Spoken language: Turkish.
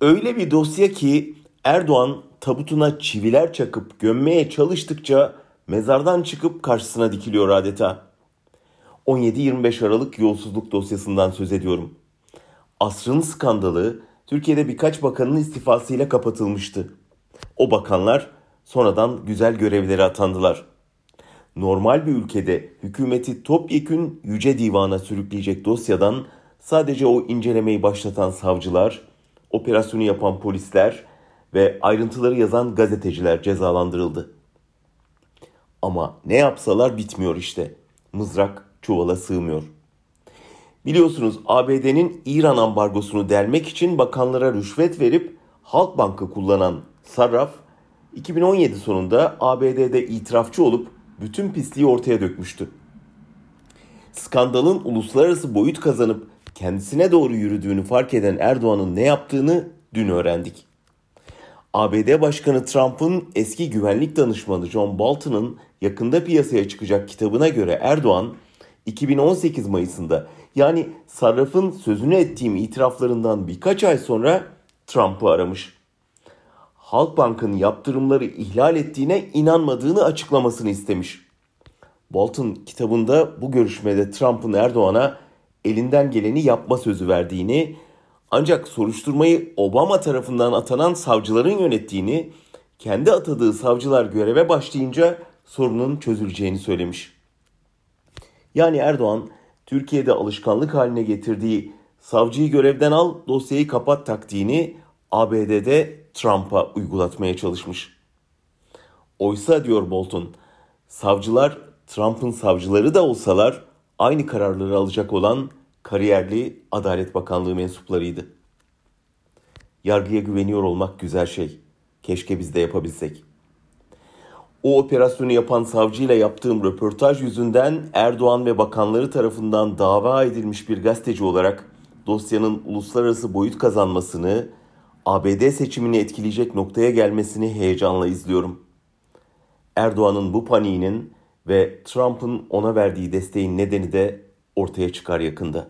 Öyle bir dosya ki Erdoğan tabutuna çiviler çakıp gömmeye çalıştıkça mezardan çıkıp karşısına dikiliyor adeta. 17-25 Aralık yolsuzluk dosyasından söz ediyorum. Asrın skandalı Türkiye'de birkaç bakanın istifasıyla kapatılmıştı. O bakanlar sonradan güzel görevlere atandılar. Normal bir ülkede hükümeti topyekün yüce divana sürükleyecek dosyadan sadece o incelemeyi başlatan savcılar, operasyonu yapan polisler ve ayrıntıları yazan gazeteciler cezalandırıldı. Ama ne yapsalar bitmiyor işte. Mızrak çuvala sığmıyor. Biliyorsunuz ABD'nin İran ambargosunu delmek için bakanlara rüşvet verip Halkbank'ı kullanan Sarraf 2017 sonunda ABD'de itirafçı olup bütün pisliği ortaya dökmüştü. Skandalın uluslararası boyut kazanıp kendisine doğru yürüdüğünü fark eden Erdoğan'ın ne yaptığını dün öğrendik. ABD Başkanı Trump'ın eski güvenlik danışmanı John Bolton'ın yakında piyasaya çıkacak kitabına göre Erdoğan 2018 Mayıs'ında yani Sarraf'ın sözünü ettiğim itiraflarından birkaç ay sonra Trump'ı aramış. Halkbank'ın yaptırımları ihlal ettiğine inanmadığını açıklamasını istemiş. Bolton kitabında bu görüşmede Trump'ın Erdoğan'a elinden geleni yapma sözü verdiğini ancak soruşturmayı Obama tarafından atanan savcıların yönettiğini, kendi atadığı savcılar göreve başlayınca sorunun çözüleceğini söylemiş. Yani Erdoğan Türkiye'de alışkanlık haline getirdiği savcıyı görevden al, dosyayı kapat taktiğini ABD'de Trump'a uygulatmaya çalışmış. Oysa diyor Bolton, savcılar Trump'ın savcıları da olsalar aynı kararları alacak olan kariyerli Adalet Bakanlığı mensuplarıydı. Yargıya güveniyor olmak güzel şey. Keşke biz de yapabilsek. O operasyonu yapan savcıyla yaptığım röportaj yüzünden Erdoğan ve bakanları tarafından dava edilmiş bir gazeteci olarak dosyanın uluslararası boyut kazanmasını, ABD seçimini etkileyecek noktaya gelmesini heyecanla izliyorum. Erdoğan'ın bu paniğinin ve Trump'ın ona verdiği desteğin nedeni de ortaya çıkar yakında.